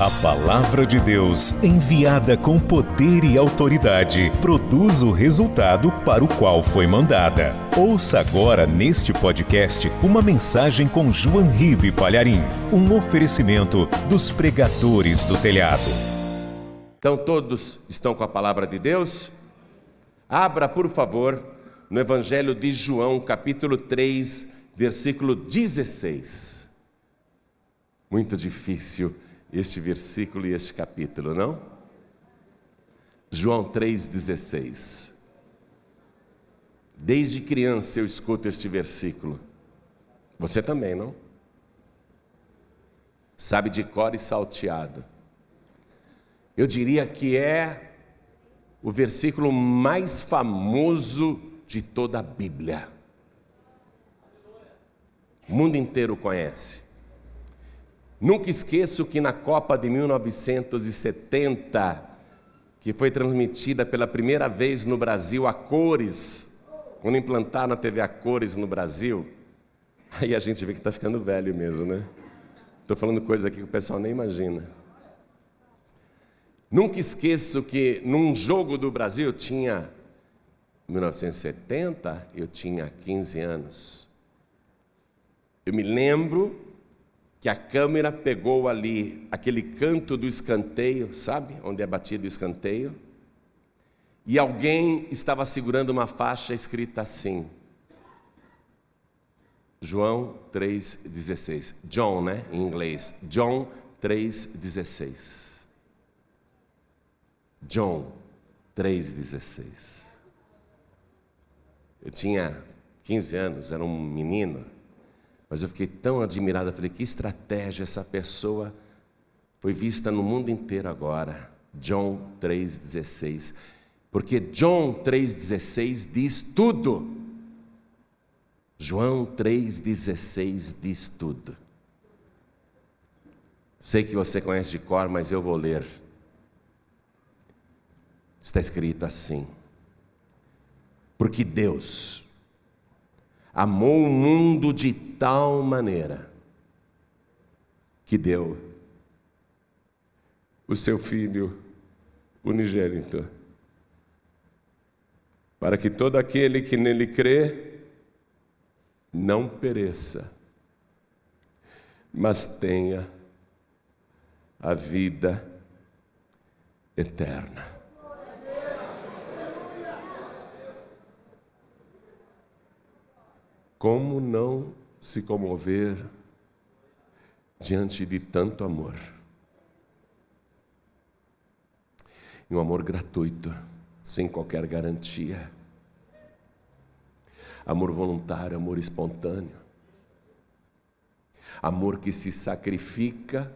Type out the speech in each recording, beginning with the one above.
A palavra de Deus, enviada com poder e autoridade, produz o resultado para o qual foi mandada. Ouça agora neste podcast uma mensagem com João Ribe Palharim, um oferecimento dos pregadores do telhado. Então todos estão com a palavra de Deus? Abra, por favor, no Evangelho de João, capítulo 3, versículo 16. Muito difícil este versículo e este capítulo, não? João 3,16. Desde criança eu escuto este versículo. Você também, não? Sabe de cor e salteado. Eu diria que é o versículo mais famoso de toda a Bíblia. O mundo inteiro conhece. Nunca esqueço que na Copa de 1970, que foi transmitida pela primeira vez no Brasil a cores, quando implantaram a TV a cores no Brasil, aí a gente vê que está ficando velho mesmo, né? Estou falando coisa aqui que o pessoal nem imagina. Nunca esqueço que num jogo do Brasil eu tinha, em 1970, eu tinha 15 anos. Eu me lembro que a câmera pegou ali aquele canto do escanteio, sabe? Onde é batido o escanteio. E alguém estava segurando uma faixa escrita assim. João 3,16. John, né? Em inglês. John 3,16. John 3,16. Eu tinha 15 anos, era um menino. Mas eu fiquei tão admirado, eu falei, que estratégia essa pessoa foi vista no mundo inteiro agora. John 3,16. Porque John 3,16 diz tudo. João 3,16 diz tudo. Sei que você conhece de cor, mas eu vou ler. Está escrito assim: Porque Deus amou o mundo de tal maneira que deu o seu filho unigênito, para que todo aquele que nele crê não pereça, mas tenha a vida eterna. Como não se comover diante de tanto amor? Um amor gratuito, sem qualquer garantia. Amor voluntário, amor espontâneo. Amor que se sacrifica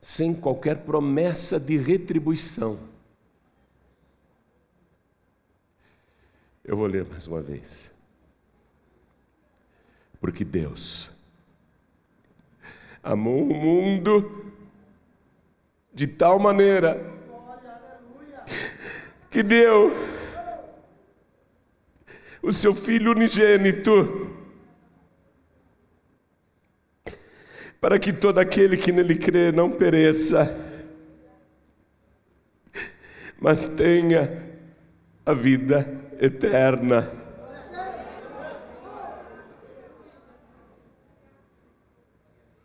sem qualquer promessa de retribuição. Eu vou ler mais uma vez. Porque Deus amou o mundo de tal maneira que deu o seu Filho unigênito para que todo aquele que nele crê não pereça, mas tenha a vida eterna.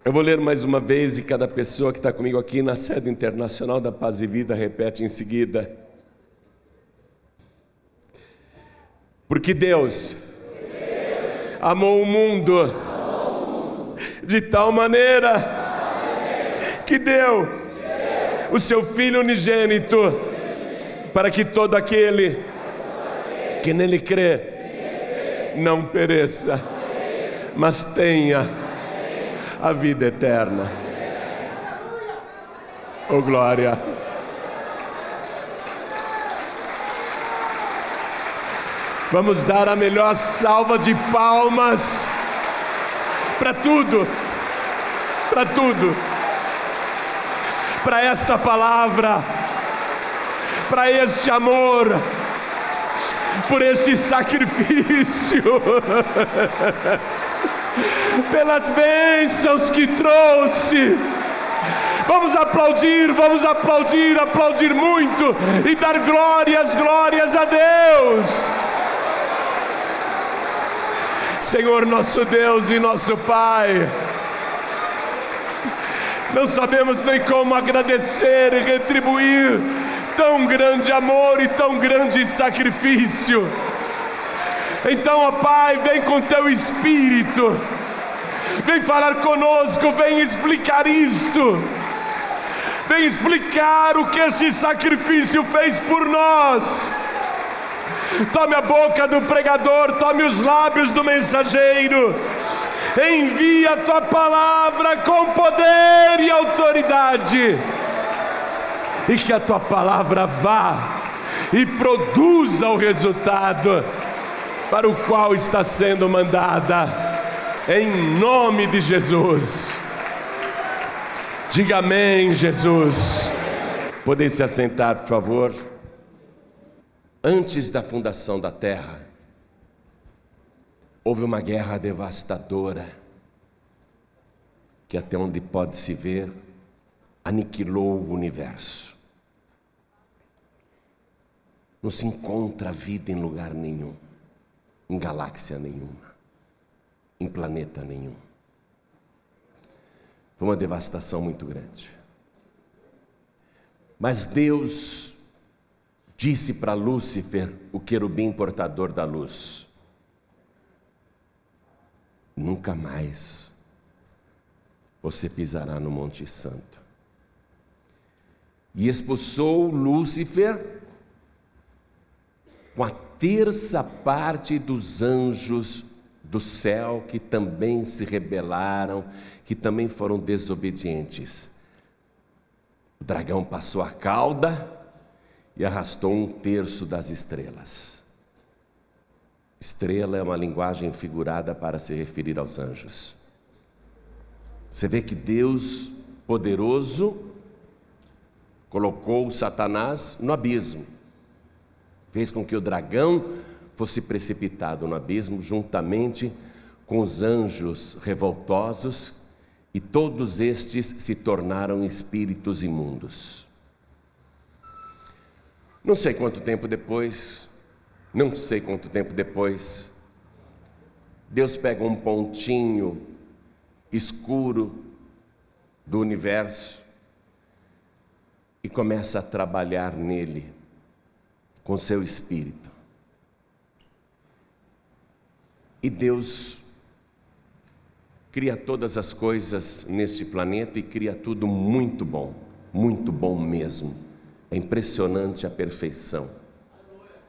Eu vou ler mais uma vez e cada pessoa que está comigo aqui na sede internacional da Paz e Vida repete em seguida. Porque Deus, amou o mundo, de tal maneira, que deu, o seu Filho unigênito para que todo aquele que nele crê não pereça, mas tenha a vida eterna. Oh glória. Vamos dar a melhor salva de palmas para tudo, para tudo, para esta palavra, para este amor, por este sacrifício. pelas bênçãos que trouxe, Vamos aplaudir, vamos aplaudir, aplaudir muito e dar glórias, glórias a Deus. Senhor nosso Deus e nosso Pai, não sabemos nem como agradecer e retribuir tão grande amor e tão grande sacrifício. Então, ó Pai, vem com teu Espírito, vem falar conosco, vem explicar isto, vem explicar o que este sacrifício fez por nós. Tome a boca do pregador, tome os lábios do mensageiro, envia a tua palavra com poder e autoridade, e que a tua palavra vá e produza o resultado para o qual está sendo mandada, em nome de Jesus. Diga amém, Jesus. Podem se assentar, por favor antes da fundação da terra, houve uma guerra devastadora, que até onde pode se ver, aniquilou o universo. Não se encontra vida em lugar nenhum, em galáxia nenhuma, em planeta nenhum. Foi uma devastação muito grande. Mas Deus disse para Lúcifer, o querubim portador da luz: Nunca mais você pisará no Monte Santo. E expulsou Lúcifer com a terça parte dos anjos do céu que também se rebelaram, que também foram desobedientes. O dragão passou a cauda e arrastou um terço das estrelas. Estrela é uma linguagem figurada para se referir aos anjos. Você vê que Deus poderoso colocou Satanás no abismo, fez com que o dragão fosse precipitado no abismo juntamente com os anjos revoltosos, e todos estes se tornaram espíritos imundos. Não sei quanto tempo depois, não sei quanto tempo depois, Deus pega um pontinho escuro do universo e começa a trabalhar nele com seu espírito. E Deus cria todas as coisas neste planeta e cria tudo muito bom, muito bom mesmo. É impressionante a perfeição.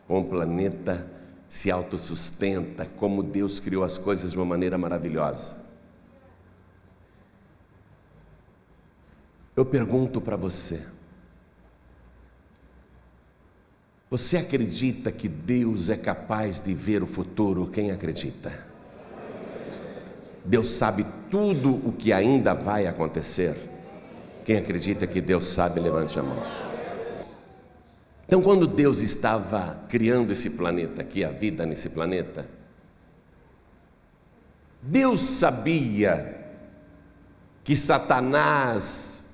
Como o planeta se autossustenta, como Deus criou as coisas de uma maneira maravilhosa. Eu pergunto para você: você acredita que Deus é capaz de ver o futuro? Quem acredita? Deus sabe tudo o que ainda vai acontecer. Quem acredita que Deus sabe, levante a mão. Então, quando Deus estava criando esse planeta aqui, a vida nesse planeta, Deus sabia que Satanás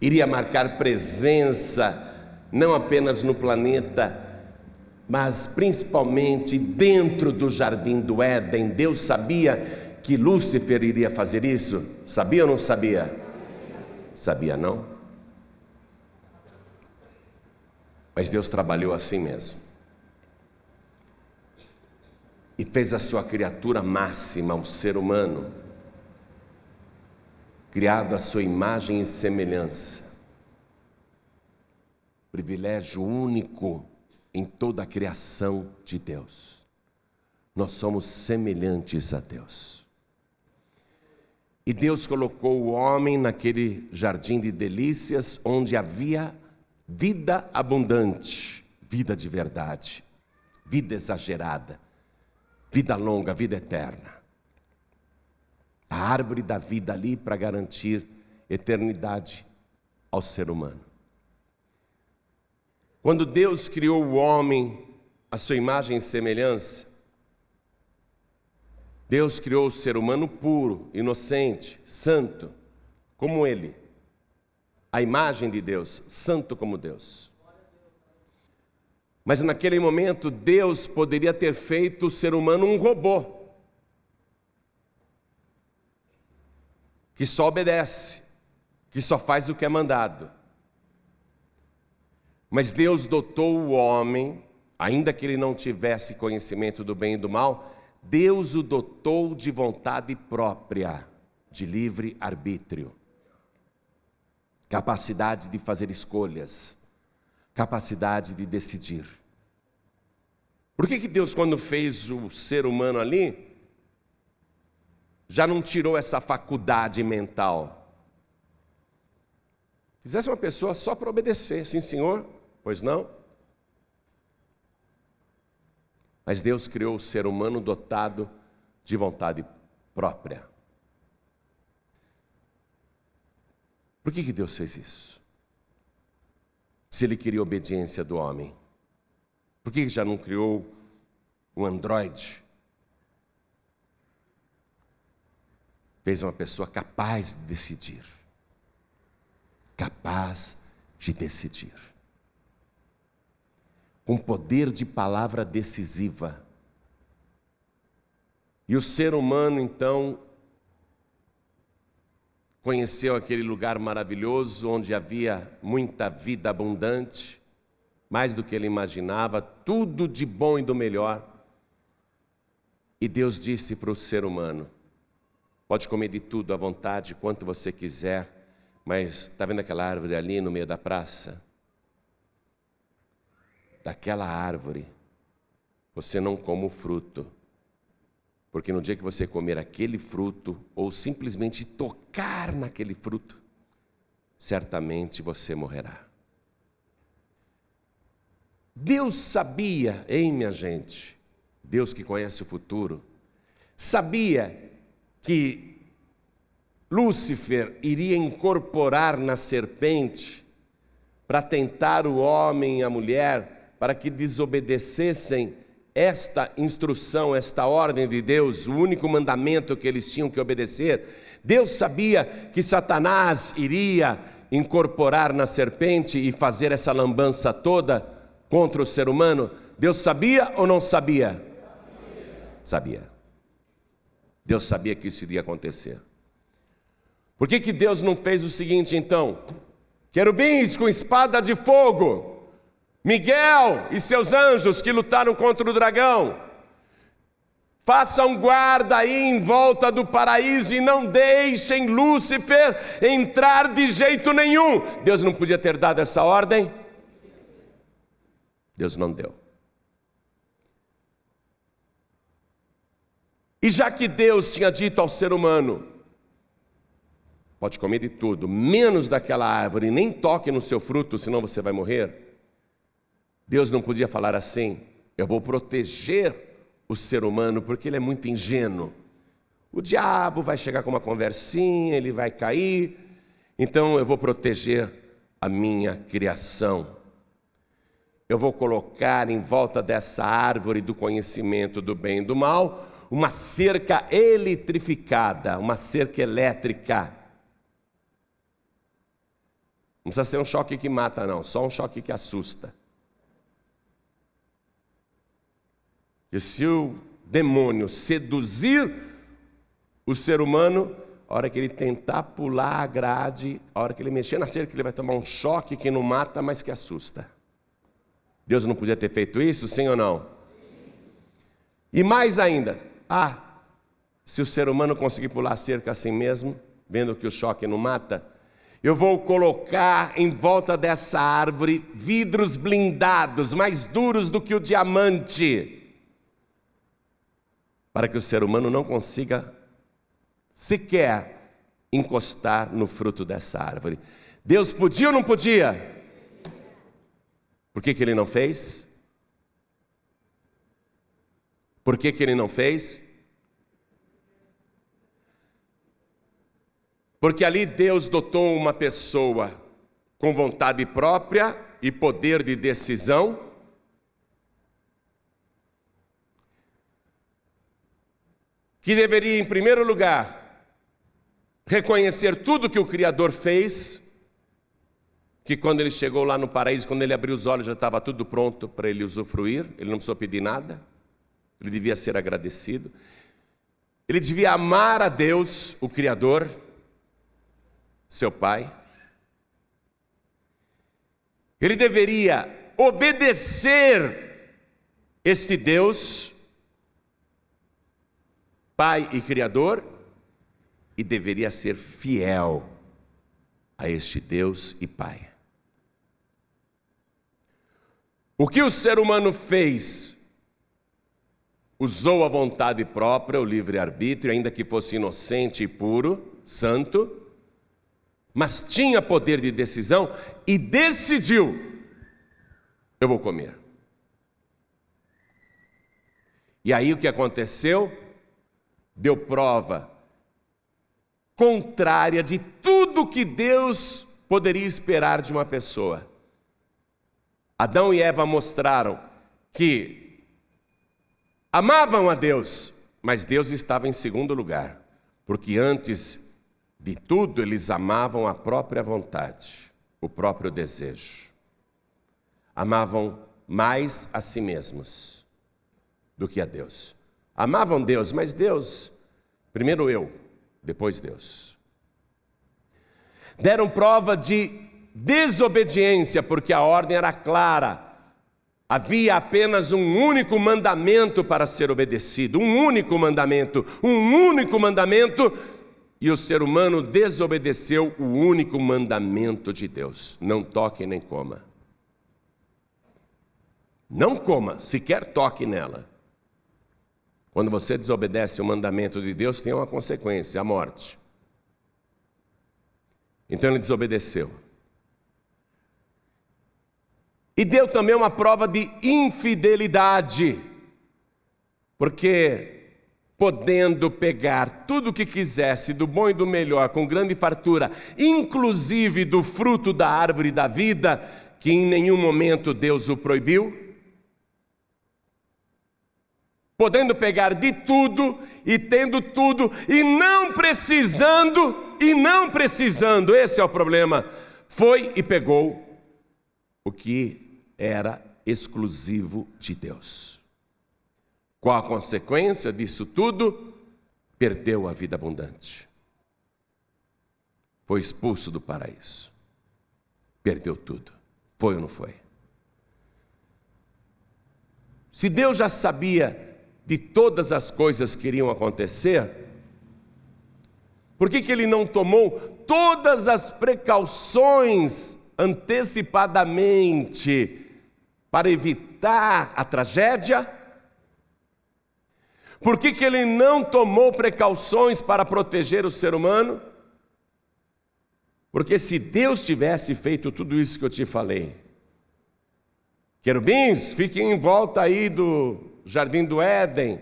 iria marcar presença não apenas no planeta, mas principalmente dentro do jardim do Éden. Deus sabia que Lúcifer iria fazer isso? Sabia ou não sabia? Sabia não? Mas Deus trabalhou assim mesmo. E fez a sua criatura máxima, o ser humano, criado à sua imagem e semelhança. Privilégio único em toda a criação de Deus. Nós somos semelhantes a Deus. E Deus colocou o homem naquele jardim de delícias onde havia Vida abundante, vida de verdade, vida exagerada, vida longa, vida eterna. A árvore da vida ali para garantir eternidade ao ser humano. Quando Deus criou o homem à sua imagem e semelhança, Deus criou o ser humano puro, inocente, santo, como ele, a imagem de Deus, santo como Deus. Mas naquele momento, Deus poderia ter feito o ser humano um robô. Que só obedece, que só faz o que é mandado. Mas Deus dotou o homem, ainda que ele não tivesse conhecimento do bem e do mal, Deus o dotou de vontade própria, de livre arbítrio, capacidade de fazer escolhas, capacidade de decidir. Por que, que Deus, quando fez o ser humano ali, já não tirou essa faculdade mental? Fizesse uma pessoa só para obedecer, sim, senhor, pois não? Mas Deus criou o ser humano dotado de vontade própria. Por que, que Deus fez isso? Se Ele queria obediência do homem, por que, que já não criou um androide? Fez uma pessoa capaz de decidir. Capaz de decidir com poder de palavra decisiva. E o ser humano, então, conheceu aquele lugar maravilhoso onde havia muita vida abundante, mais do que ele imaginava, tudo de bom e do melhor. E Deus disse para o ser humano: pode comer de tudo à vontade, quanto você quiser, mas está vendo aquela árvore ali no meio da praça? Daquela árvore, você não coma o fruto. Porque no dia que você comer aquele fruto, ou simplesmente tocar naquele fruto, certamente você morrerá. Deus sabia, hein, minha gente, Deus que conhece o futuro, sabia que Lúcifer iria incorporar na serpente para tentar o homem e a mulher para que desobedecessem esta instrução, esta ordem de Deus, o único mandamento que eles tinham que obedecer. Deus sabia que Satanás iria incorporar na serpente e fazer essa lambança toda contra o ser humano. Deus sabia ou não sabia? Sabia. Deus sabia que isso iria acontecer. Por que, que Deus não fez o seguinte então? Querubins com espada de fogo Miguel e seus anjos que lutaram contra o dragão. Façam guarda aí em volta do paraíso e não deixem Lúcifer entrar de jeito nenhum. Deus não podia ter dado essa ordem? Deus não deu. E já que Deus tinha dito ao ser humano: pode comer de tudo, menos daquela árvore, nem toque no seu fruto, senão você vai morrer. Deus não podia falar assim: eu vou proteger o ser humano porque ele é muito ingênuo. O diabo vai chegar com uma conversinha, ele vai cair, então eu vou proteger a minha criação. Eu vou colocar em volta dessa árvore do conhecimento do bem e do mal uma cerca eletrificada, uma cerca elétrica. Não precisa ser um choque que mata, não, só um choque que assusta. Que se o demônio seduzir o ser humano, a hora que ele tentar pular a grade, a hora que ele mexer na cerca, ele vai tomar um choque que não mata, mas que assusta. Deus não podia ter feito isso, sim ou não? E mais ainda, ah, se o ser humano conseguir pular a cerca assim mesmo, vendo que o choque não mata, eu vou colocar em volta dessa árvore vidros blindados, mais duros do que o diamante para que o ser humano não consiga sequer encostar no fruto dessa árvore. Deus podia ou não podia? Por que, que ele não fez? Por que, que ele não fez? Porque ali Deus dotou uma pessoa com vontade própria e poder de decisão que deveria, em primeiro lugar, reconhecer tudo que o Criador fez, que quando ele chegou lá no paraíso, quando ele abriu os olhos, já estava tudo pronto para ele usufruir, ele não precisou pedir nada, ele devia ser agradecido. Ele devia amar a Deus, o Criador, seu Pai. Ele deveria obedecer este Deus, Pai e Criador, e deveria ser fiel a este Deus e Pai. O que o ser humano fez? Usou a vontade própria, o livre-arbítrio, ainda que fosse inocente e puro, santo, mas tinha poder de decisão e decidiu: eu vou comer. E aí o que aconteceu? Deu prova contrária de tudo que Deus poderia esperar de uma pessoa. Adão e Eva mostraram que amavam a Deus, mas Deus estava em segundo lugar, porque antes de tudo eles amavam a própria vontade, o próprio desejo. Amavam mais a si mesmos do que a Deus. Amavam Deus, mas Deus, primeiro eu, depois Deus. Deram prova de desobediência, porque a ordem era clara. Havia apenas um único mandamento para ser obedecido, um único mandamento, um único mandamento, e o ser humano desobedeceu o único mandamento de Deus: não toque nem coma. Não coma, sequer toque nela. Quando você desobedece o mandamento de Deus, tem uma consequência, a morte. Então ele desobedeceu. E deu também uma prova de infidelidade, porque podendo pegar tudo o que quisesse, do bom e do melhor, com grande fartura, inclusive do fruto da árvore da vida, que em nenhum momento Deus o proibiu, podendo pegar de tudo e tendo tudo e não precisando, e não precisando, esse é o problema. Foi e pegou o que era exclusivo de Deus. Qual a consequência disso tudo? Perdeu a vida abundante. Foi expulso do paraíso. Perdeu tudo. Foi ou não foi? Se Deus já sabia de todas as coisas que iriam acontecer, por que, que ele não tomou todas as precauções antecipadamente para evitar a tragédia? Por que, que ele não tomou precauções para proteger o ser humano? Porque se Deus tivesse feito tudo isso que eu te falei, querubins, fiquem em volta aí do jardim do Éden.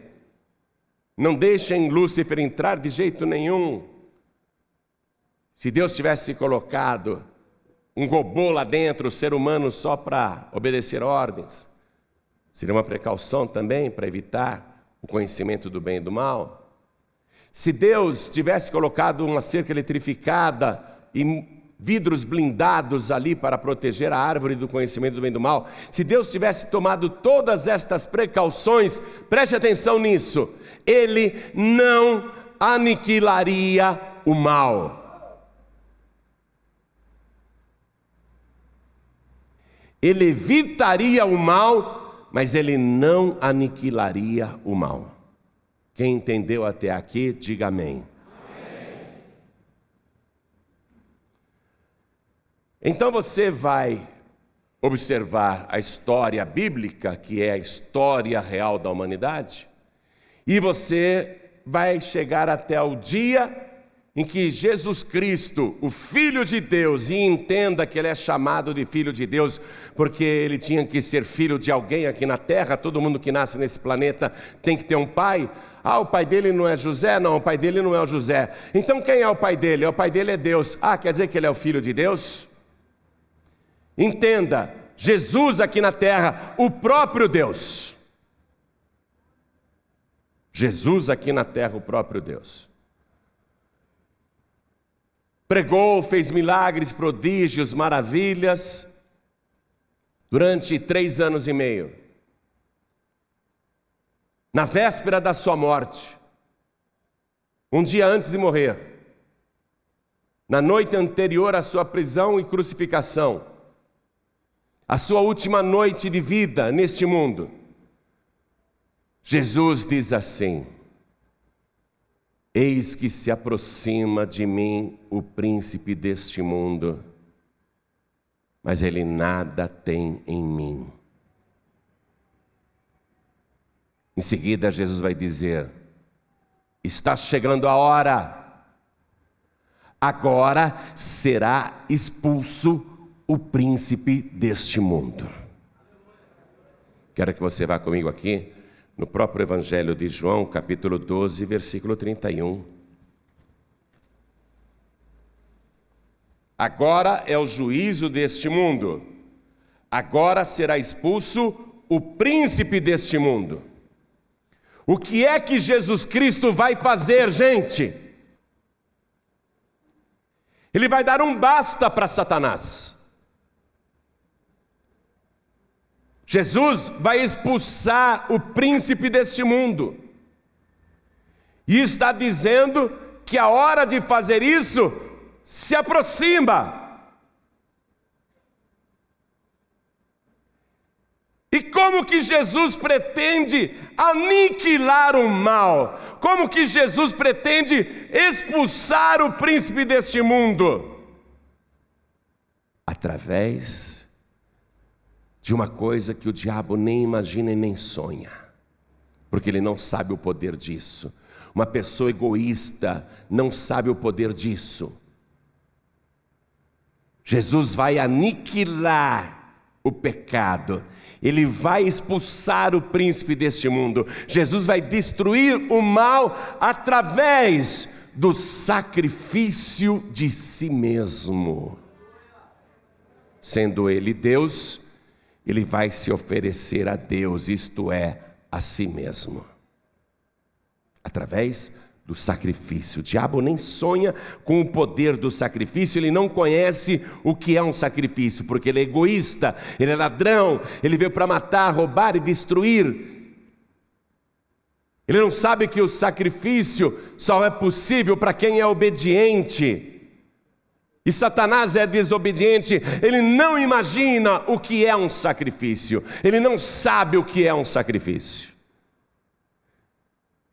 Não deixem Lúcifer entrar de jeito nenhum. Se Deus tivesse colocado um robô lá dentro, o ser humano só para obedecer ordens, seria uma precaução também para evitar o conhecimento do bem e do mal. Se Deus tivesse colocado uma cerca eletrificada e vidros blindados ali para proteger a árvore do conhecimento do bem e do mal. Se Deus tivesse tomado todas estas precauções, preste atenção nisso, ele não aniquilaria o mal. Ele evitaria o mal, mas ele não aniquilaria o mal. Quem entendeu até aqui, diga amém. Então você vai observar a história bíblica, que é a história real da humanidade, e você vai chegar até o dia em que Jesus Cristo, o Filho de Deus, e entenda que ele é chamado de Filho de Deus, porque ele tinha que ser filho de alguém aqui na terra, todo mundo que nasce nesse planeta tem que ter um pai. Ah, o pai dele não é José? Não, o pai dele não é o José. Então quem é o pai dele? O pai dele é Deus. Ah, quer dizer que ele é o Filho de Deus? Entenda, Jesus aqui na terra, o próprio Deus. Jesus aqui na terra, o próprio Deus. pregou, fez milagres, prodígios, maravilhas, durante três anos e meio. Na véspera da sua morte, um dia antes de morrer, na noite anterior à sua prisão e crucificação, a sua última noite de vida neste mundo, Jesus diz assim: Eis que se aproxima de mim o príncipe deste mundo, mas ele nada tem em mim. Em seguida, Jesus vai dizer: Está chegando a hora, agora será expulso o príncipe deste mundo. Quero que você vá comigo aqui no próprio Evangelho de João, capítulo 12, versículo 31. Agora é o juízo deste mundo, agora será expulso o príncipe deste mundo. O que é que Jesus Cristo vai fazer, gente? Ele vai dar um basta para Satanás. Jesus vai expulsar o príncipe deste mundo. E está dizendo que a hora de fazer isso se aproxima. E como que Jesus pretende aniquilar o mal? Como que Jesus pretende expulsar o príncipe deste mundo? Através de uma coisa que o diabo nem imagina e nem sonha, porque ele não sabe o poder disso. Uma pessoa egoísta não sabe o poder disso. Jesus vai aniquilar o pecado, ele vai expulsar o príncipe deste mundo, Jesus vai destruir o mal através do sacrifício de si mesmo. Sendo ele Deus, ele vai se oferecer a Deus, isto é, a si mesmo, através do sacrifício. O diabo nem sonha com o poder do sacrifício, ele não conhece o que é um sacrifício, porque ele é egoísta, ele é ladrão, ele veio para matar, roubar e destruir. Ele não sabe que o sacrifício só é possível para quem é obediente. E Satanás é desobediente, ele não imagina o que é um sacrifício, ele não sabe o que é um sacrifício.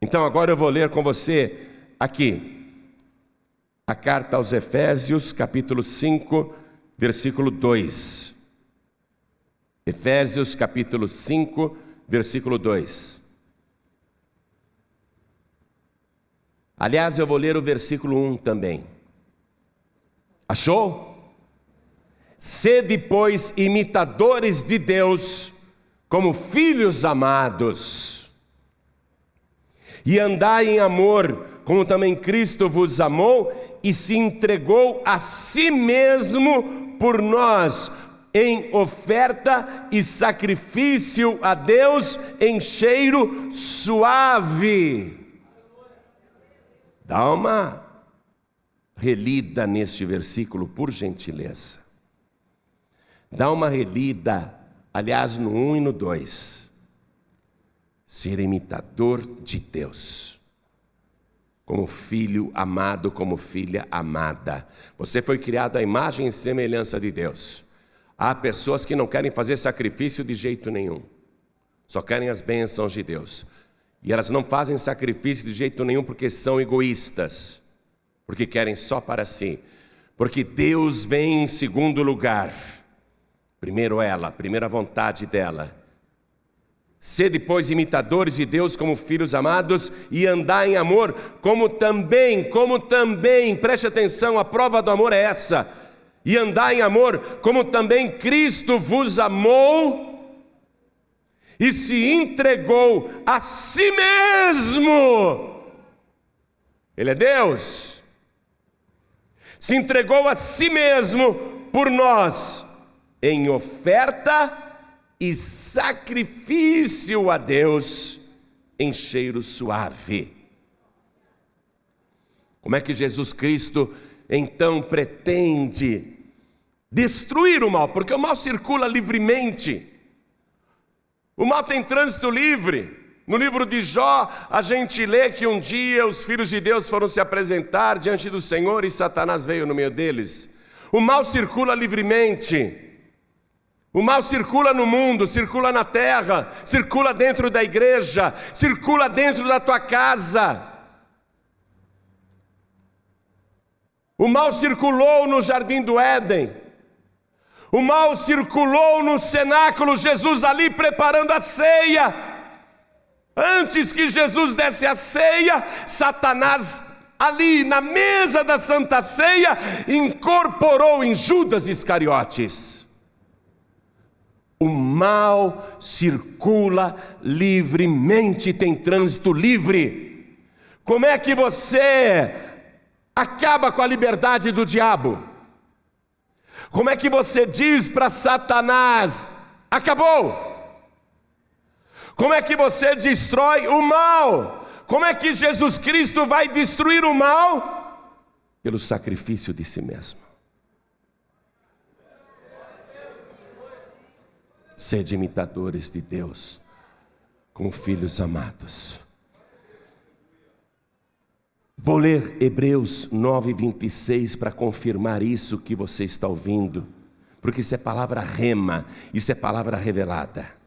Então agora eu vou ler com você aqui a carta aos Efésios, capítulo 5, versículo 2. Efésios, capítulo 5, versículo 2. Aliás, eu vou ler o versículo 1 também. Achou? Sede, pois, imitadores de Deus, como filhos amados, e andai em amor, como também Cristo vos amou e se entregou a si mesmo por nós, em oferta e sacrifício a Deus em cheiro suave. Dá uma relida neste versículo, por gentileza. Dá uma relida, aliás, no 1 e no 2. Ser imitador de Deus. Como filho amado, como filha amada. Você foi criado à imagem e semelhança de Deus. Há pessoas que não querem fazer sacrifício de jeito nenhum, só querem as bênçãos de Deus. E elas não fazem sacrifício de jeito nenhum porque são egoístas porque querem só para si. Porque Deus vem em segundo lugar. Primeiro ela, primeira vontade dela. Ser depois imitadores de Deus como filhos amados e andar em amor, como também, como também, preste atenção, a prova do amor é essa. E andar em amor, como também Cristo vos amou e se entregou a si mesmo. Ele é Deus se entregou a si mesmo por nós, em oferta e sacrifício a Deus em cheiro suave. Como é que Jesus Cristo então pretende destruir o mal, porque o mal circula livremente. O mal tem trânsito livre. No livro de Jó, a gente lê que um dia os filhos de Deus foram se apresentar diante do Senhor e Satanás veio no meio deles. O mal circula livremente. O mal circula no mundo, circula na terra, circula dentro da igreja, circula dentro da tua casa. O mal circulou no jardim do Éden. O mal circulou no cenáculo, Jesus ali preparando a ceia. Antes que Jesus desse a ceia, Satanás ali na mesa da Santa Ceia incorporou em Judas Iscariotes. O mal circula livremente, tem trânsito livre. Como é que você acaba com a liberdade do diabo? Como é que você diz para Satanás: acabou? Como é que você destrói o mal? Como é que Jesus Cristo vai destruir o mal? Pelo sacrifício de si mesmo. Sede imitadores de Deus, como filhos amados. Vou ler Hebreus 9, 26 para confirmar isso que você está ouvindo, porque isso é palavra rema, isso é palavra revelada.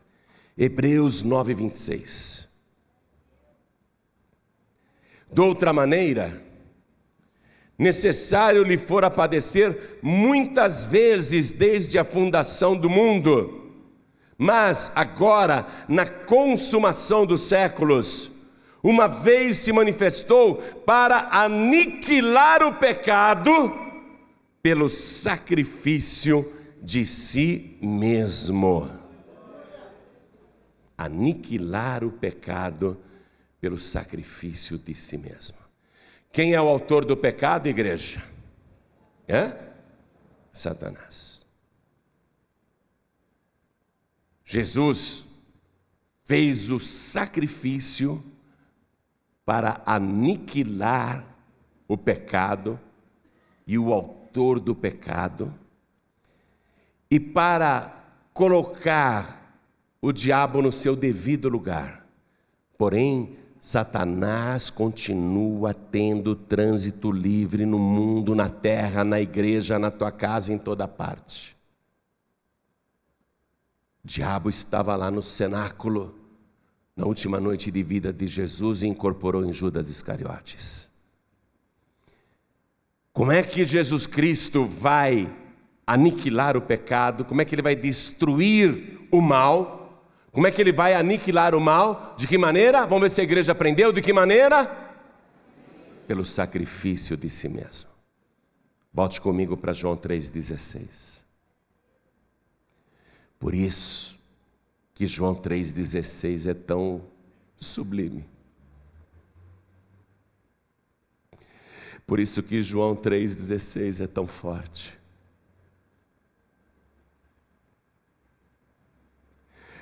Hebreus 9, 26. De outra maneira, necessário lhe fora padecer muitas vezes desde a fundação do mundo, mas agora, na consumação dos séculos, uma vez se manifestou para aniquilar o pecado pelo sacrifício de si mesmo aniquilar o pecado pelo sacrifício de si mesmo. Quem é o autor do pecado, igreja? É? Satanás. Jesus fez o sacrifício para aniquilar o pecado e o autor do pecado, e para colocar o diabo no seu devido lugar. Porém, Satanás continua tendo trânsito livre no mundo, na terra, na igreja, na tua casa, em toda parte. O diabo estava lá no cenáculo, na última noite de vida de Jesus, e incorporou em Judas Iscariotes. Como é que Jesus Cristo vai aniquilar o pecado? Como é que ele vai destruir o mal? Como é que ele vai aniquilar o mal? De que maneira? Vamos ver se a igreja aprendeu. De que maneira? Pelo sacrifício de si mesmo. Volte comigo para João 3,16. Por isso que João 3,16 é tão sublime. Por isso que João 3,16 é tão forte.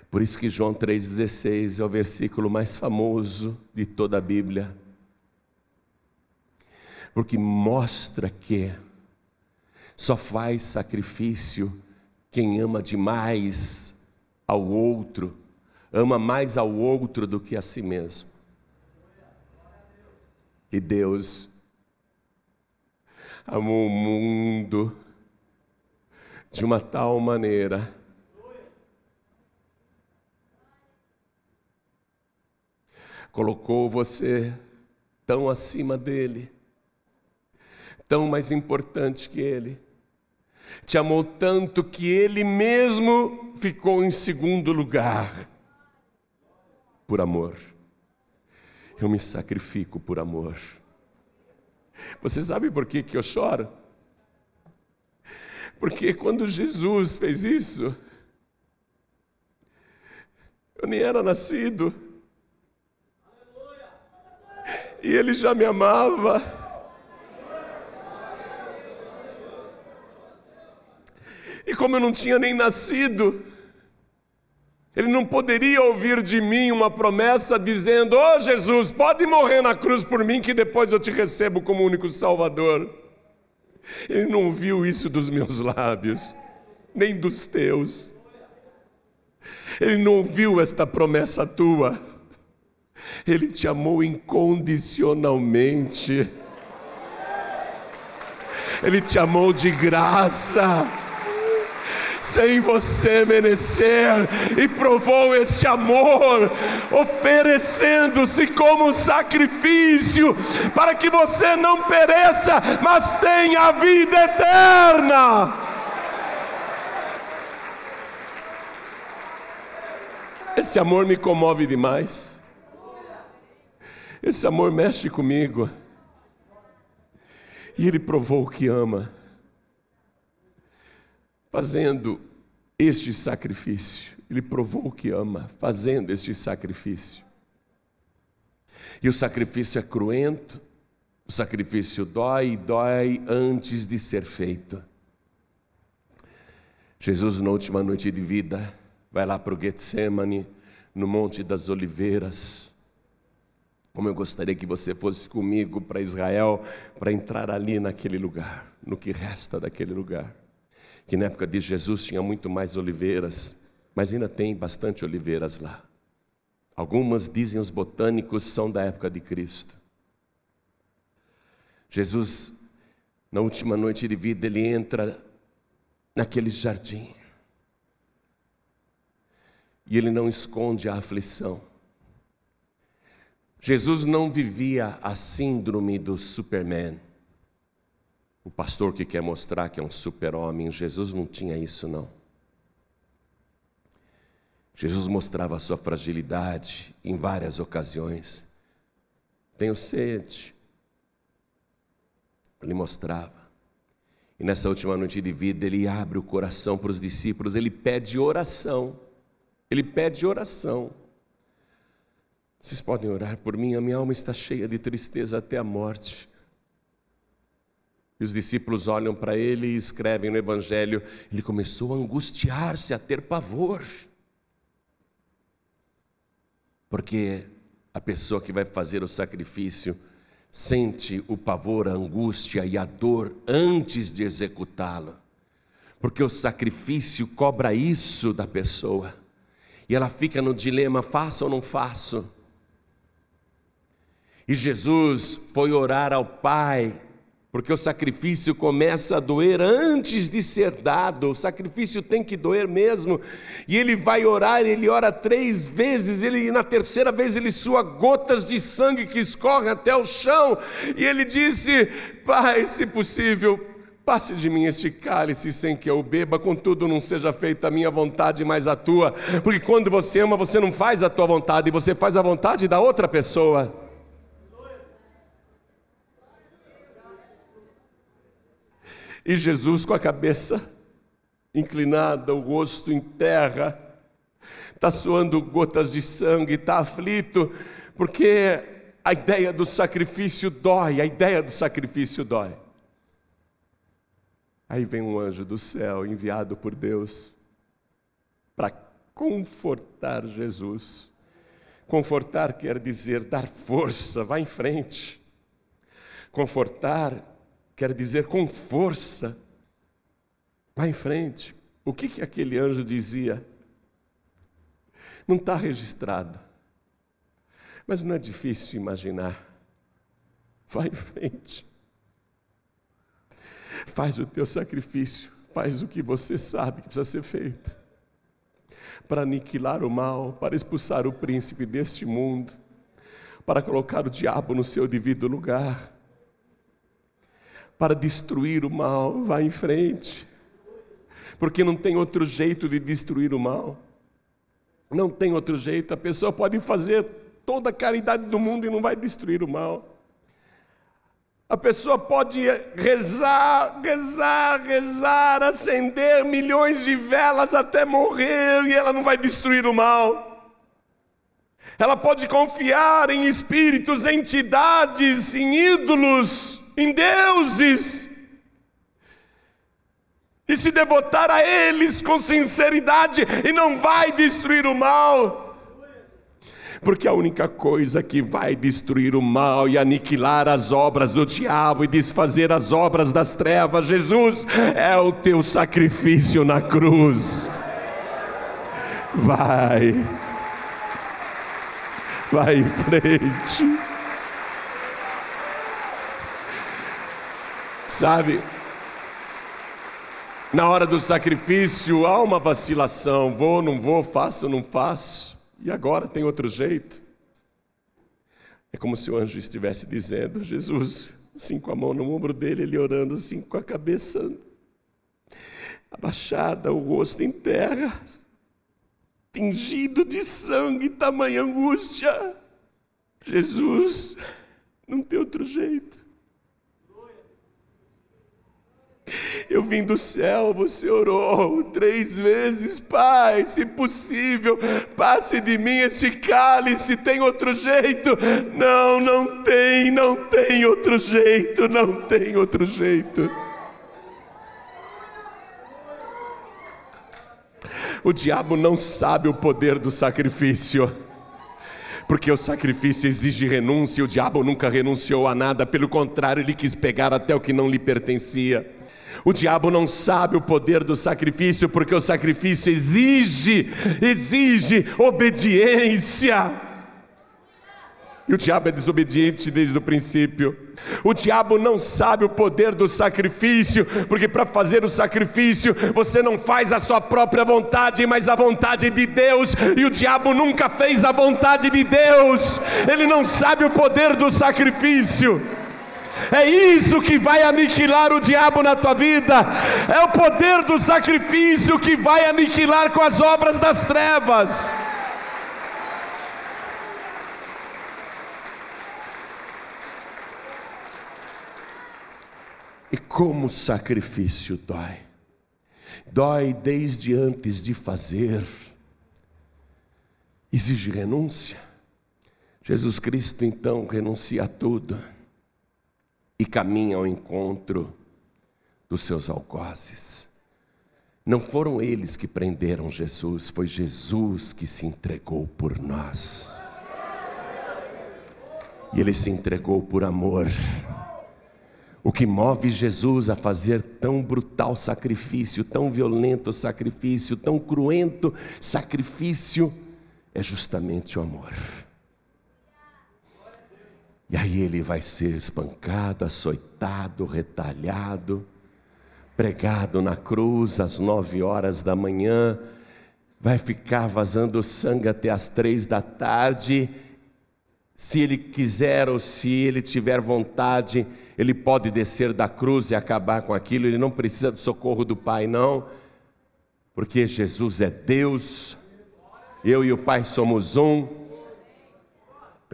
Por isso que João 3,16 é o versículo mais famoso de toda a Bíblia. Porque mostra que só faz sacrifício quem ama demais ao outro, ama mais ao outro do que a si mesmo. E Deus amou o mundo de uma tal maneira colocou você tão acima dele, tão mais importante que ele. Te amou tanto que ele mesmo ficou em segundo lugar. Por amor. Eu me sacrifico por amor. Você sabe por que, que eu choro? Porque quando Jesus fez isso, eu nem era nascido. E ele já me amava. E como eu não tinha nem nascido, ele não poderia ouvir de mim uma promessa dizendo: oh, Jesus, pode morrer na cruz por mim, que depois eu te recebo como único Salvador. Ele não ouviu isso dos meus lábios, nem dos teus. Ele não ouviu esta promessa tua. Ele te amou incondicionalmente. Ele te amou de graça sem você merecer, e provou este amor, oferecendo-se como sacrifício, para que você não pereça, mas tenha a vida eterna. Esse amor me comove demais. Esse amor mexe comigo. E ele provou que ama fazendo este sacrifício. Ele provou que ama, fazendo este sacrifício. E o sacrifício é cruento, o sacrifício dói dói antes de ser feito. Jesus, na última noite de vida, vai lá para o Getsemane, no Monte das Oliveiras. Como eu gostaria que você fosse comigo para Israel, para entrar ali naquele lugar, no que resta daquele lugar que na época de Jesus tinha muito mais oliveiras, mas ainda tem bastante oliveiras lá. Algumas, dizem os botânicos, são da época de Cristo. Jesus, na última noite de vida, ele entra naquele jardim. E ele não esconde a aflição. Jesus não vivia a síndrome do Superman. O pastor que quer mostrar que é um super-homem, Jesus não tinha isso, não. Jesus mostrava a sua fragilidade em várias ocasiões. Tenho sede. Ele mostrava. E nessa última noite de vida, ele abre o coração para os discípulos, ele pede oração. Ele pede oração. Vocês podem orar por mim, a minha alma está cheia de tristeza até a morte. E os discípulos olham para ele e escrevem no Evangelho: ele começou a angustiar-se, a ter pavor. Porque a pessoa que vai fazer o sacrifício sente o pavor, a angústia e a dor antes de executá-lo. Porque o sacrifício cobra isso da pessoa. E ela fica no dilema: faço ou não faço? E Jesus foi orar ao Pai porque o sacrifício começa a doer antes de ser dado, o sacrifício tem que doer mesmo, e ele vai orar, ele ora três vezes, ele na terceira vez ele sua gotas de sangue que escorrem até o chão, e ele disse: Pai, se possível, Passe de mim este cálice sem que eu beba, contudo não seja feita a minha vontade, mas a tua, porque quando você ama, você não faz a tua vontade, você faz a vontade da outra pessoa. E Jesus, com a cabeça inclinada, o rosto em terra, está suando gotas de sangue, está aflito, porque a ideia do sacrifício dói, a ideia do sacrifício dói. Aí vem um anjo do céu enviado por Deus para confortar Jesus. Confortar quer dizer dar força, vá em frente. Confortar quer dizer com força. Vá em frente. O que, que aquele anjo dizia? Não está registrado. Mas não é difícil imaginar. Vá em frente. Faz o teu sacrifício. Faz o que você sabe que precisa ser feito. Para aniquilar o mal, para expulsar o príncipe deste mundo, para colocar o diabo no seu devido lugar para destruir o mal, vá em frente. Porque não tem outro jeito de destruir o mal. Não tem outro jeito. A pessoa pode fazer toda a caridade do mundo e não vai destruir o mal. A pessoa pode rezar, rezar, rezar, acender milhões de velas até morrer e ela não vai destruir o mal. Ela pode confiar em espíritos, entidades, em ídolos, em deuses e se devotar a eles com sinceridade e não vai destruir o mal. Porque a única coisa que vai destruir o mal e aniquilar as obras do diabo e desfazer as obras das trevas, Jesus, é o teu sacrifício na cruz. Vai, vai em frente. Sabe, na hora do sacrifício há uma vacilação: vou, não vou, faço, não faço. E agora tem outro jeito. É como se o anjo estivesse dizendo: Jesus, assim com a mão no ombro dele, ele orando assim com a cabeça abaixada, o rosto em terra, tingido de sangue, tamanha angústia. Jesus, não tem outro jeito. Eu vim do céu, você orou três vezes, Pai, se possível, passe de mim este cálice, tem outro jeito? Não, não tem, não tem outro jeito, não tem outro jeito. O diabo não sabe o poder do sacrifício porque o sacrifício exige renúncia, o diabo nunca renunciou a nada, pelo contrário, ele quis pegar até o que não lhe pertencia. O diabo não sabe o poder do sacrifício, porque o sacrifício exige, exige obediência. E o diabo é desobediente desde o princípio. O diabo não sabe o poder do sacrifício, porque para fazer o sacrifício você não faz a sua própria vontade, mas a vontade de Deus. E o diabo nunca fez a vontade de Deus. Ele não sabe o poder do sacrifício. É isso que vai aniquilar o diabo na tua vida. É o poder do sacrifício que vai aniquilar com as obras das trevas. E como o sacrifício dói. Dói desde antes de fazer. Exige renúncia. Jesus Cristo então renuncia a tudo e caminha ao encontro dos seus algozes. Não foram eles que prenderam Jesus, foi Jesus que se entregou por nós. E ele se entregou por amor. O que move Jesus a fazer tão brutal sacrifício, tão violento sacrifício, tão cruento sacrifício, é justamente o amor. E aí ele vai ser espancado, açoitado, retalhado, pregado na cruz às nove horas da manhã, vai ficar vazando sangue até às três da tarde. Se ele quiser ou se ele tiver vontade, ele pode descer da cruz e acabar com aquilo, ele não precisa do socorro do Pai, não, porque Jesus é Deus, eu e o Pai somos um.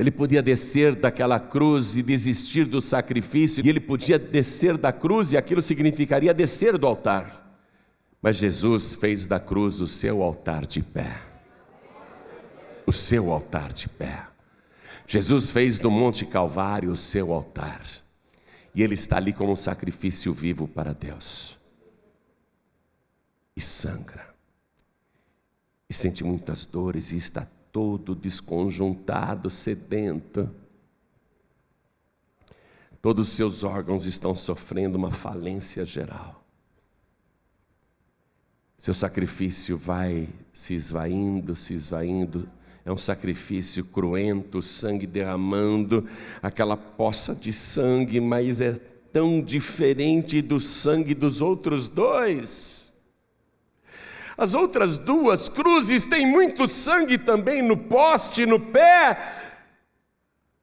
Ele podia descer daquela cruz e desistir do sacrifício, e ele podia descer da cruz, e aquilo significaria descer do altar. Mas Jesus fez da cruz o seu altar de pé. O seu altar de pé. Jesus fez do Monte Calvário o seu altar. E ele está ali como um sacrifício vivo para Deus. E sangra. E sente muitas dores e está todo desconjuntado, sedento. Todos os seus órgãos estão sofrendo uma falência geral. Seu sacrifício vai se esvaindo, se esvaindo. É um sacrifício cruento, sangue derramando, aquela poça de sangue, mas é tão diferente do sangue dos outros dois. As outras duas cruzes têm muito sangue também no poste, no pé.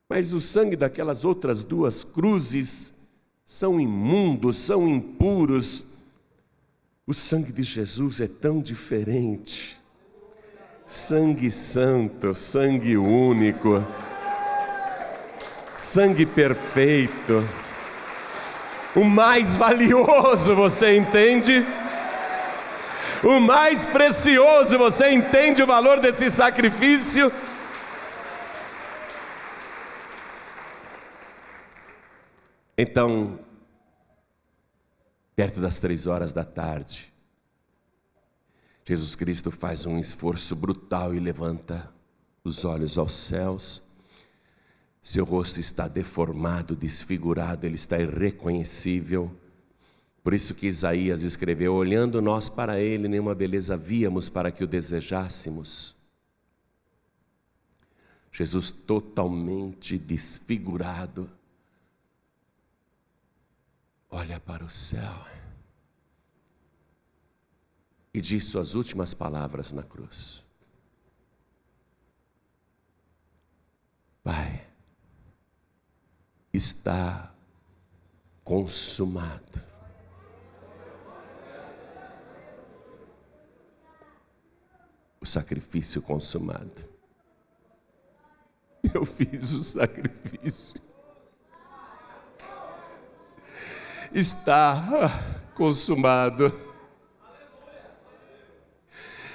Mas o sangue daquelas outras duas cruzes são imundos, são impuros. O sangue de Jesus é tão diferente. Sangue santo, sangue único, sangue perfeito, o mais valioso, você entende? O mais precioso. Você entende o valor desse sacrifício? Então, perto das três horas da tarde, Jesus Cristo faz um esforço brutal e levanta os olhos aos céus. Seu rosto está deformado, desfigurado, ele está irreconhecível. Por isso que Isaías escreveu: Olhando nós para ele, nenhuma beleza víamos para que o desejássemos. Jesus totalmente desfigurado, olha para o céu e diz suas últimas palavras na cruz: Pai, está consumado. O sacrifício consumado. Eu fiz o sacrifício. Está consumado.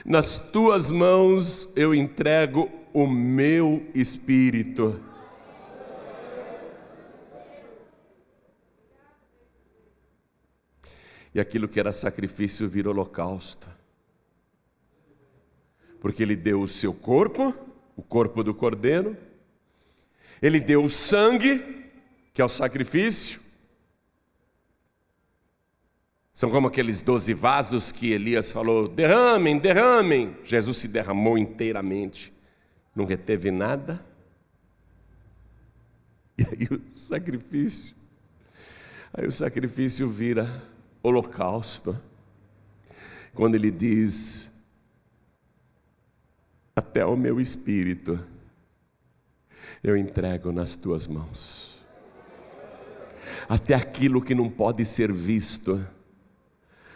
Nas tuas mãos eu entrego o meu espírito. E aquilo que era sacrifício vira holocausto. Porque ele deu o seu corpo, o corpo do cordeiro, ele deu o sangue, que é o sacrifício. São como aqueles doze vasos que Elias falou: derramem, derramem. Jesus se derramou inteiramente, não reteve nada. E aí o sacrifício, aí o sacrifício vira holocausto. Quando ele diz: Até o meu espírito eu entrego nas tuas mãos. Até aquilo que não pode ser visto,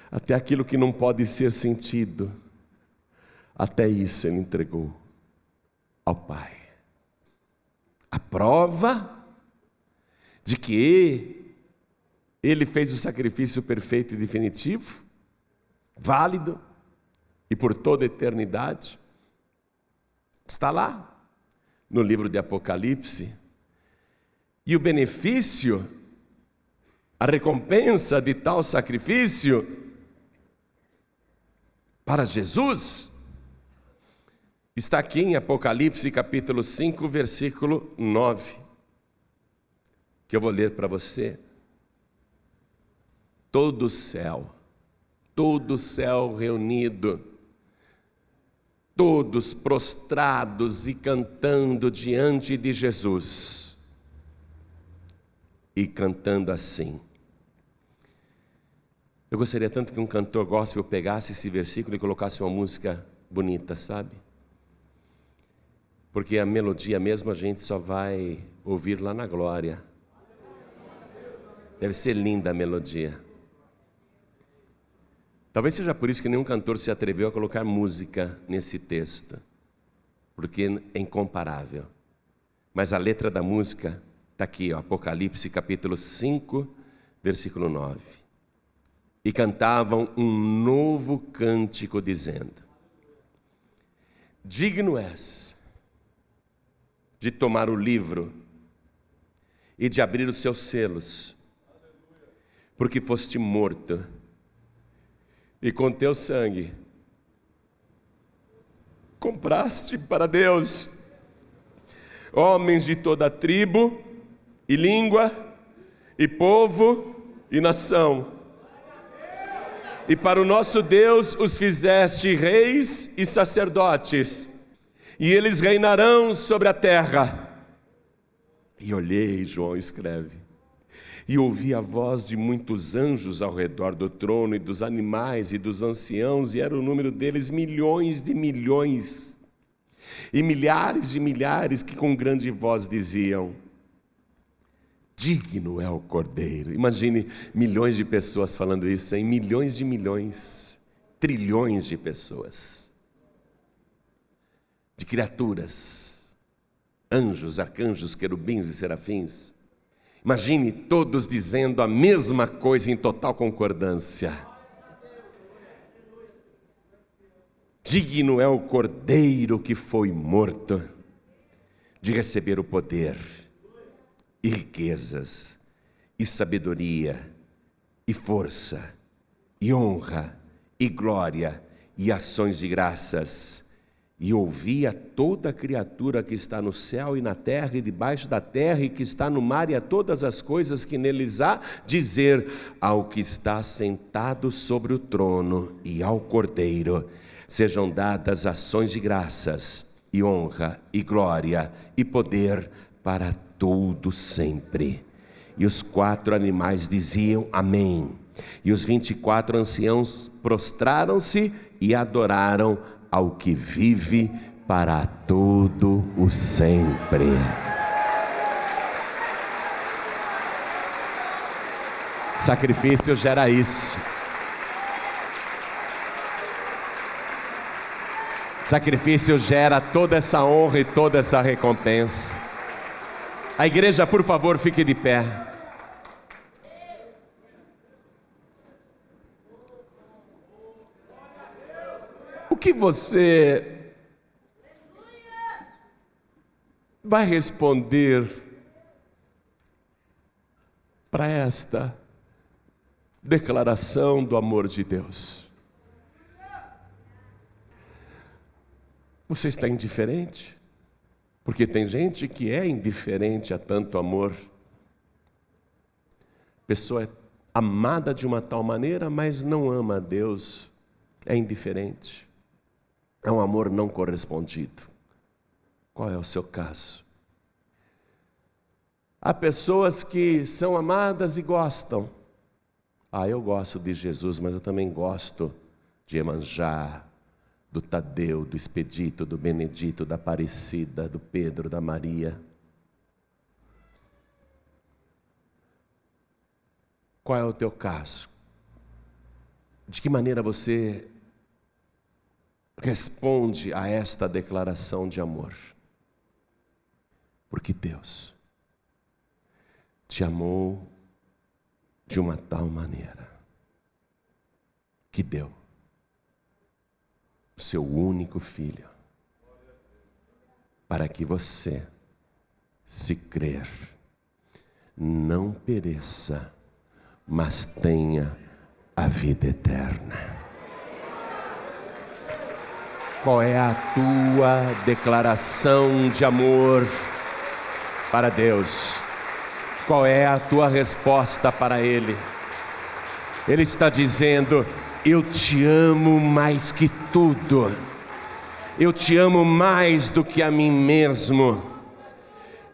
até aquilo que não pode ser sentido, até isso ele entregou ao Pai. A prova de que ele fez o sacrifício perfeito e definitivo, válido e por toda a eternidade. Está lá no livro de Apocalipse. E o benefício, a recompensa de tal sacrifício para Jesus está aqui em Apocalipse capítulo 5, versículo 9, que eu vou ler para você todo o céu, todo o céu reunido, todos prostrados e cantando diante de Jesus, e cantando assim. Eu gostaria tanto que um cantor gospel pegasse esse versículo e colocasse uma música bonita, sabe? Porque a melodia mesmo a gente só vai ouvir lá na glória. Deve ser linda a melodia. Talvez seja por isso que nenhum cantor se atreveu a colocar música nesse texto, porque é incomparável. Mas a letra da música está aqui, ó, Apocalipse capítulo 5, versículo 9. E cantavam um novo cântico, dizendo: Digno és de tomar o livro e de abrir os seus selos, porque foste morto e com teu sangue compraste para Deus homens de toda tribo e língua e povo e nação. E para o nosso Deus os fizeste reis e sacerdotes, e eles reinarão sobre a terra. E olhei, João escreve, e ouvi a voz de muitos anjos ao redor do trono e dos animais e dos anciãos, e era o número deles milhões de milhões, e milhares de milhares que com grande voz diziam: Digno é o Cordeiro. Imagine milhões de pessoas falando isso, em milhões de milhões, trilhões de pessoas, de criaturas, anjos, arcanjos, querubins e serafins Imagine todos dizendo a mesma coisa em total concordância. Digno é o cordeiro que foi morto de receber o poder, e riquezas, e sabedoria, e força, e honra, e glória, e ações de graças, e ouvia toda criatura que está no céu e na terra e debaixo da terra e que está no mar e a todas as coisas que neles há, dizer ao que está sentado sobre o trono e ao Cordeiro: sejam dadas ações de graças e honra e glória e poder para todo sempre. E os quatro animais diziam Amém. E os vinte e quatro anciãos prostraram-se e adoraram ao que vive para todo o sempre. Sacrifício gera isso. Sacrifício gera toda essa honra e toda essa recompensa. A igreja, por favor, fique de pé. O que você vai responder para esta declaração do amor de Deus? Você está indiferente? Porque tem gente que é indiferente a tanto amor. Pessoa é amada de uma tal maneira, mas não ama a Deus, é indiferente. É um amor não correspondido. Qual é o seu caso? Há pessoas que são amadas e gostam. Ah, eu gosto de Jesus, mas eu também gosto de Emanjá, do Tadeu, do Expedito, do Benedito, da Aparecida, do Pedro, da Maria. Qual é o teu caso? De que maneira você responde a esta declaração de amor. Porque Deus te amou de uma tal maneira que deu o seu único filho para que você, se crer, não pereça, mas tenha a vida eterna. Qual é a tua declaração de amor para Deus? Qual é a tua resposta para Ele? Ele está dizendo: Eu te amo mais que tudo, eu te amo mais do que a mim mesmo.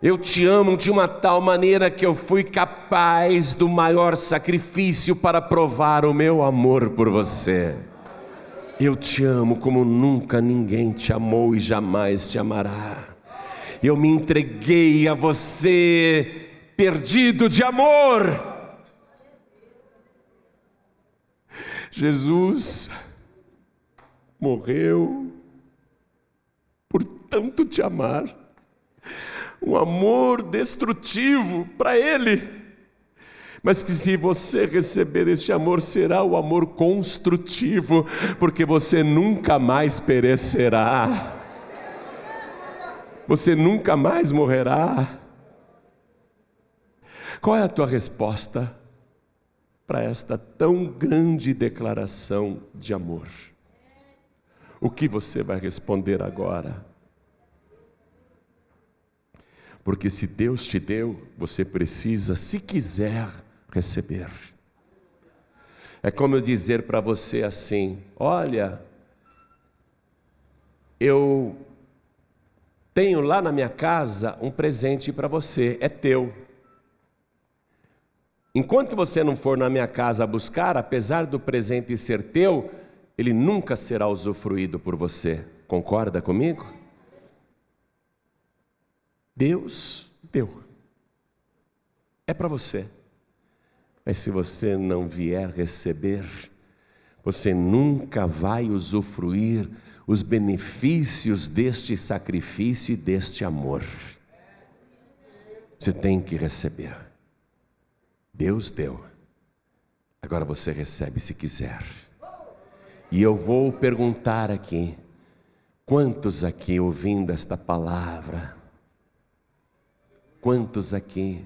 Eu te amo de uma tal maneira que eu fui capaz do maior sacrifício para provar o meu amor por você. Eu te amo como nunca ninguém te amou e jamais te amará. Eu me entreguei a você, perdido de amor. Jesus morreu por tanto te amar, um amor destrutivo para Ele mas que se você receber este amor, será o amor construtivo, porque você nunca mais perecerá, você nunca mais morrerá. Qual é a tua resposta para esta tão grande declaração de amor? O que você vai responder agora? Porque se Deus te deu, você precisa, se quiser, receber. É como eu dizer para você assim: olha, eu tenho lá na minha casa um presente para você, é teu. Enquanto você não for na minha casa buscar, apesar do presente ser teu, ele nunca será usufruído por você. Concorda comigo? Deus deu. É para você. Mas se você não vier receber, você nunca vai usufruir os benefícios deste sacrifício e deste amor. Você tem que receber. Deus deu. Agora você recebe se quiser. E eu vou perguntar aqui: quantos aqui ouvindo esta palavra? Quantos aqui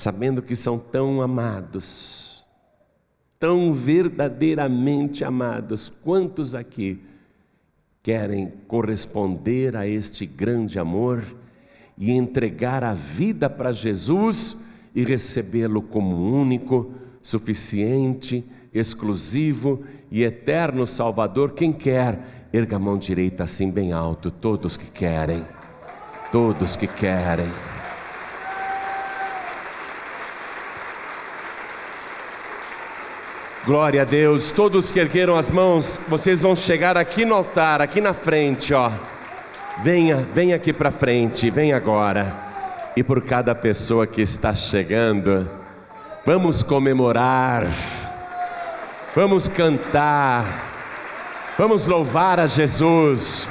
sabendo que são tão amados, tão verdadeiramente amados. Quantos aqui querem corresponder a este grande amor e entregar a vida para Jesus e recebê-lo como único, suficiente, exclusivo e eterno Salvador. Quem quer, erga a mão direita assim bem alto, todos que querem, todos que querem. Glória a Deus, todos que ergueram as mãos, vocês vão chegar aqui no altar, aqui na frente, ó. Venha, venha aqui para frente, vem agora. E por cada pessoa que está chegando, vamos comemorar, vamos cantar, vamos louvar a Jesus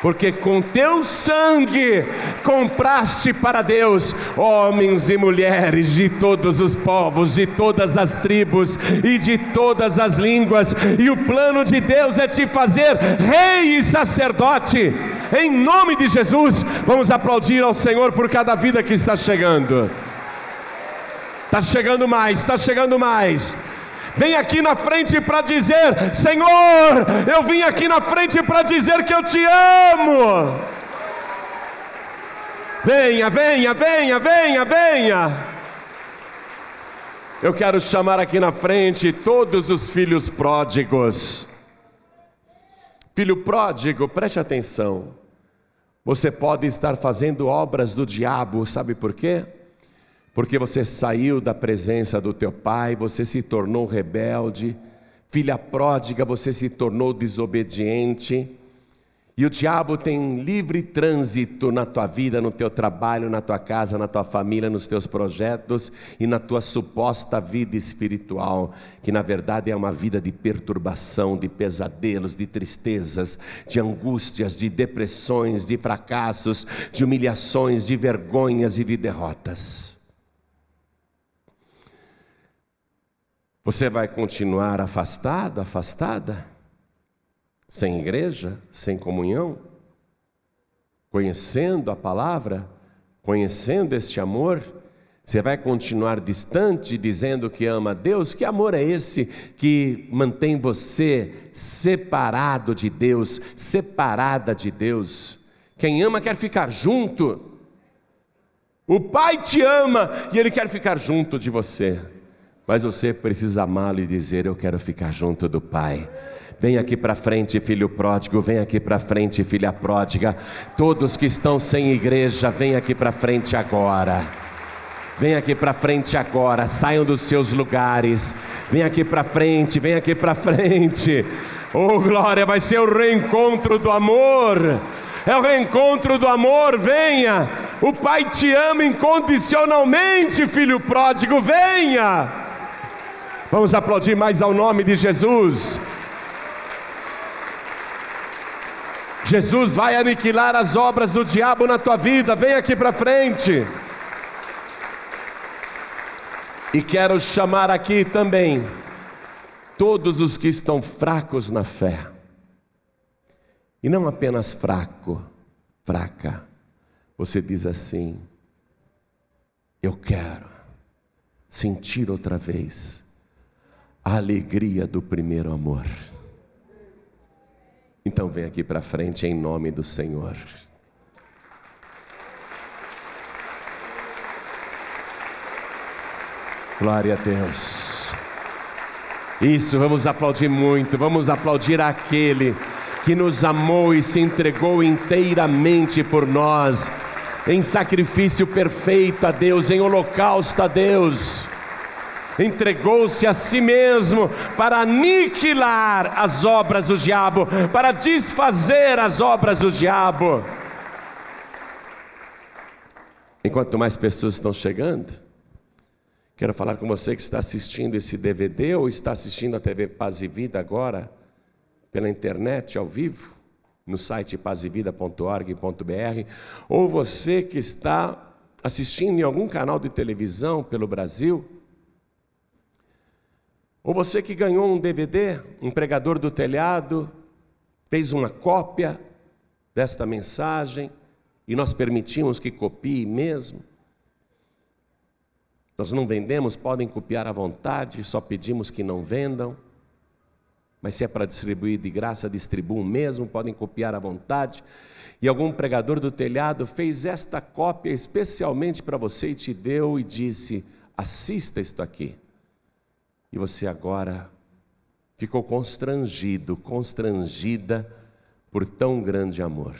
porque com teu sangue compraste para Deus homens e mulheres de todos os povos, de todas as tribos e de todas as línguas, e o plano de Deus é te fazer rei e sacerdote. Em nome de Jesus, vamos aplaudir ao Senhor por cada vida que está chegando. Está chegando mais, está chegando mais vem aqui na frente para dizer: Senhor, eu vim aqui na frente para dizer que eu te amo. Venha, venha, venha, venha, venha. Eu quero chamar aqui na frente todos os filhos pródigos. Filho pródigo, preste atenção. Você pode estar fazendo obras do diabo, sabe por quê? Porque você saiu da presença do teu pai, você se tornou rebelde, filha pródiga, você se tornou desobediente. E o diabo tem livre trânsito na tua vida, no teu trabalho, na tua casa, na tua família, nos teus projetos e na tua suposta vida espiritual, que na verdade é uma vida de perturbação, de pesadelos, de tristezas, de angústias, de depressões, de fracassos, de humilhações, de vergonhas e de derrotas. Você vai continuar afastado, afastada? Sem igreja, sem comunhão? Conhecendo a palavra, conhecendo este amor? Você vai continuar distante, dizendo que ama a Deus? Que amor é esse que mantém você separado de Deus, separada de Deus? Quem ama quer ficar junto. O Pai te ama e Ele quer ficar junto de você mas você precisa amá-lo e dizer: Eu quero ficar junto do Pai. Vem aqui para frente, filho pródigo, vem aqui para frente, filha pródiga. Todos que estão sem igreja, vem aqui para frente agora. Vem aqui para frente agora, saiam dos seus lugares. Vem aqui para frente, vem aqui para frente. Oh, glória, vai ser o reencontro do amor. É o reencontro do amor, venha. O Pai te ama incondicionalmente, filho pródigo, venha. Vamos aplaudir mais ao nome de Jesus. Jesus vai aniquilar as obras do diabo na tua vida. Vem aqui para frente. E quero chamar aqui também todos os que estão fracos na fé. E não apenas fraco, fraca. Você diz assim: Eu quero sentir outra vez a alegria do primeiro amor. Então vem aqui para frente em nome do Senhor. Glória a Deus. Isso, vamos aplaudir muito, vamos aplaudir aquele que nos amou e se entregou inteiramente por nós, em sacrifício perfeito a Deus, em holocausto a Deus entregou-se a si mesmo para aniquilar as obras do diabo, para desfazer as obras do diabo. Enquanto mais pessoas estão chegando, quero falar com você que está assistindo esse DVD ou está assistindo a TV Paz e Vida agora, pela internet, ao vivo, no site pazevida.org.br, ou você que está assistindo em algum canal de televisão pelo Brasil, ou você que ganhou um DVD, um pregador do telhado, fez uma cópia desta mensagem e nós permitimos que copie mesmo. Nós não vendemos, podem copiar à vontade, só pedimos que não vendam. Mas se é para distribuir de graça, distribuam mesmo, podem copiar à vontade. E algum pregador do telhado fez esta cópia especialmente para você e te deu e disse: assista isto aqui. E você agora ficou constrangido, constrangida por tão grande amor.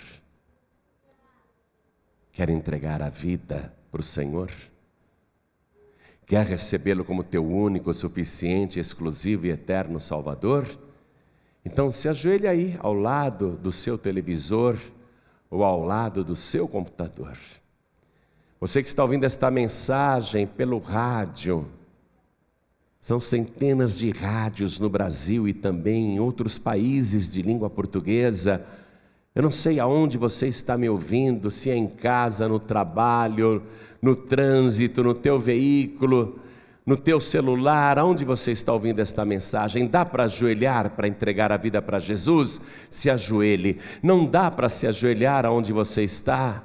Quer entregar a vida para o Senhor? Quer recebê-lo como teu único, suficiente, exclusivo e eterno Salvador? Então se ajoelhe aí ao lado do seu televisor ou ao lado do seu computador. Você que está ouvindo esta mensagem pelo rádio, são centenas de rádios no Brasil e também em outros países de língua portuguesa. Eu não sei aonde você está me ouvindo, se é em casa, no trabalho, no trânsito, no teu veículo, no teu celular, aonde você está ouvindo esta mensagem. Dá para ajoelhar para entregar a vida para Jesus? Se ajoelhe. Não dá para se ajoelhar aonde você está?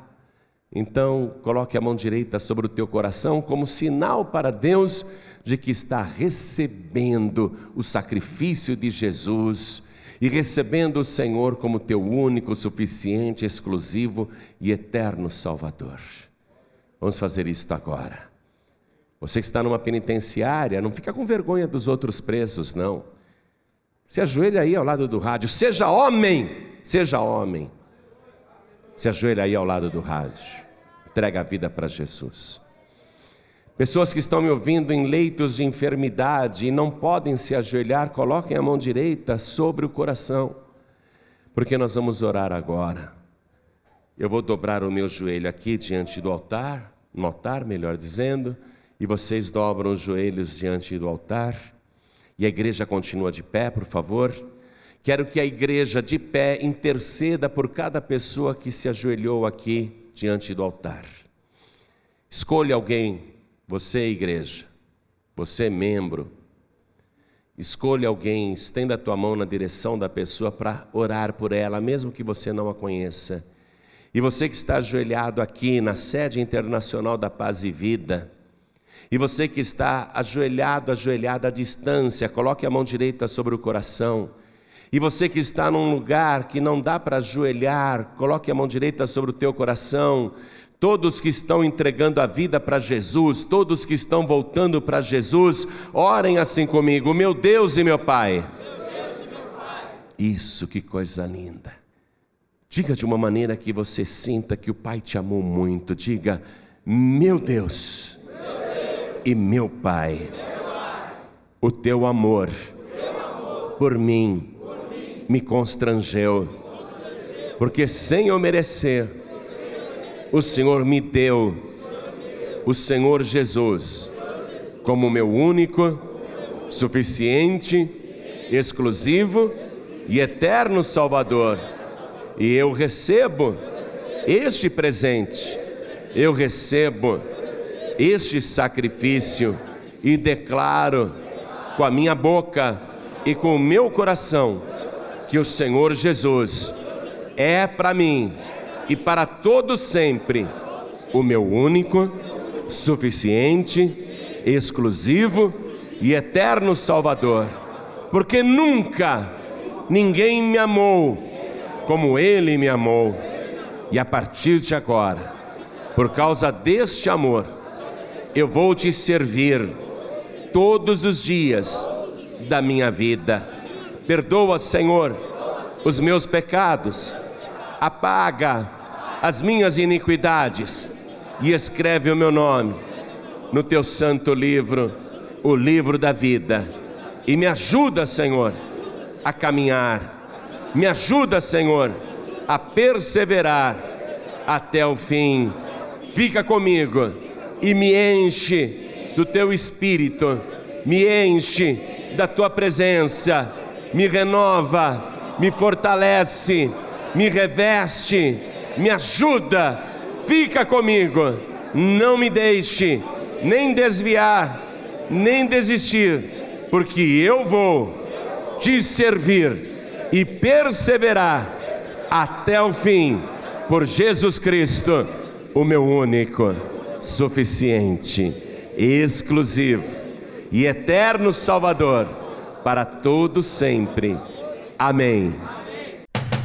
Então, coloque a mão direita sobre o teu coração como sinal para Deus de que está recebendo o sacrifício de Jesus e recebendo o Senhor como teu único, suficiente, exclusivo e eterno Salvador. Vamos fazer isto agora. Você que está numa penitenciária, não fica com vergonha dos outros presos, não. Se ajoelha aí ao lado do rádio, seja homem, seja homem. Se ajoelha aí ao lado do rádio, entrega a vida para Jesus. Pessoas que estão me ouvindo em leitos de enfermidade e não podem se ajoelhar, coloquem a mão direita sobre o coração, porque nós vamos orar agora. Eu vou dobrar o meu joelho aqui diante do altar, no altar, melhor dizendo, e vocês dobram os joelhos diante do altar. E a igreja continua de pé, por favor. Quero que a igreja de pé interceda por cada pessoa que se ajoelhou aqui diante do altar. Escolha alguém você, igreja, você, membro, escolha alguém, estenda a tua mão na direção da pessoa para orar por ela, mesmo que você não a conheça. E você que está ajoelhado aqui na sede internacional da Paz e Vida, e você que está ajoelhado, ajoelhada à distância, coloque a mão direita sobre o coração. E você que está num lugar que não dá para ajoelhar, coloque a mão direita sobre o teu coração todos que estão entregando a vida para Jesus, todos que estão voltando para Jesus, orem assim comigo, meu Deus e meu Pai. Isso, que coisa linda. Diga de uma maneira que você sinta que o Pai te amou muito. Diga, meu Deus, meu Deus. e meu Pai, meu pai. O, teu amor, o teu amor por, mim, por mim me constrangeu, me constrangeu. porque sem eu merecer, o Senhor me deu o Senhor Jesus como meu único, suficiente, exclusivo e eterno Salvador. E eu recebo este presente, eu recebo este sacrifício e declaro com a minha boca e com o meu coração que o Senhor Jesus é para mim e para todo sempre o meu único, suficiente, exclusivo e eterno Salvador. Porque nunca ninguém me amou como ele me amou. E a partir de agora, por causa deste amor, eu vou te servir todos os dias da minha vida. Perdoa, Senhor, os meus pecados, apaga as minhas iniquidades e escreve o meu nome no teu santo livro, o livro da vida. E me ajuda, Senhor, a caminhar. Me ajuda, Senhor, a perseverar até o fim. Fica comigo e me enche do teu espírito, me enche da tua presença, me renova, me fortalece, me reveste me ajuda, fica comigo, não me deixe nem desviar, nem desistir, porque eu vou te servir e perseverar até o fim, por Jesus Cristo, o meu único, suficiente, exclusivo e eterno Salvador, para todo sempre. Amém.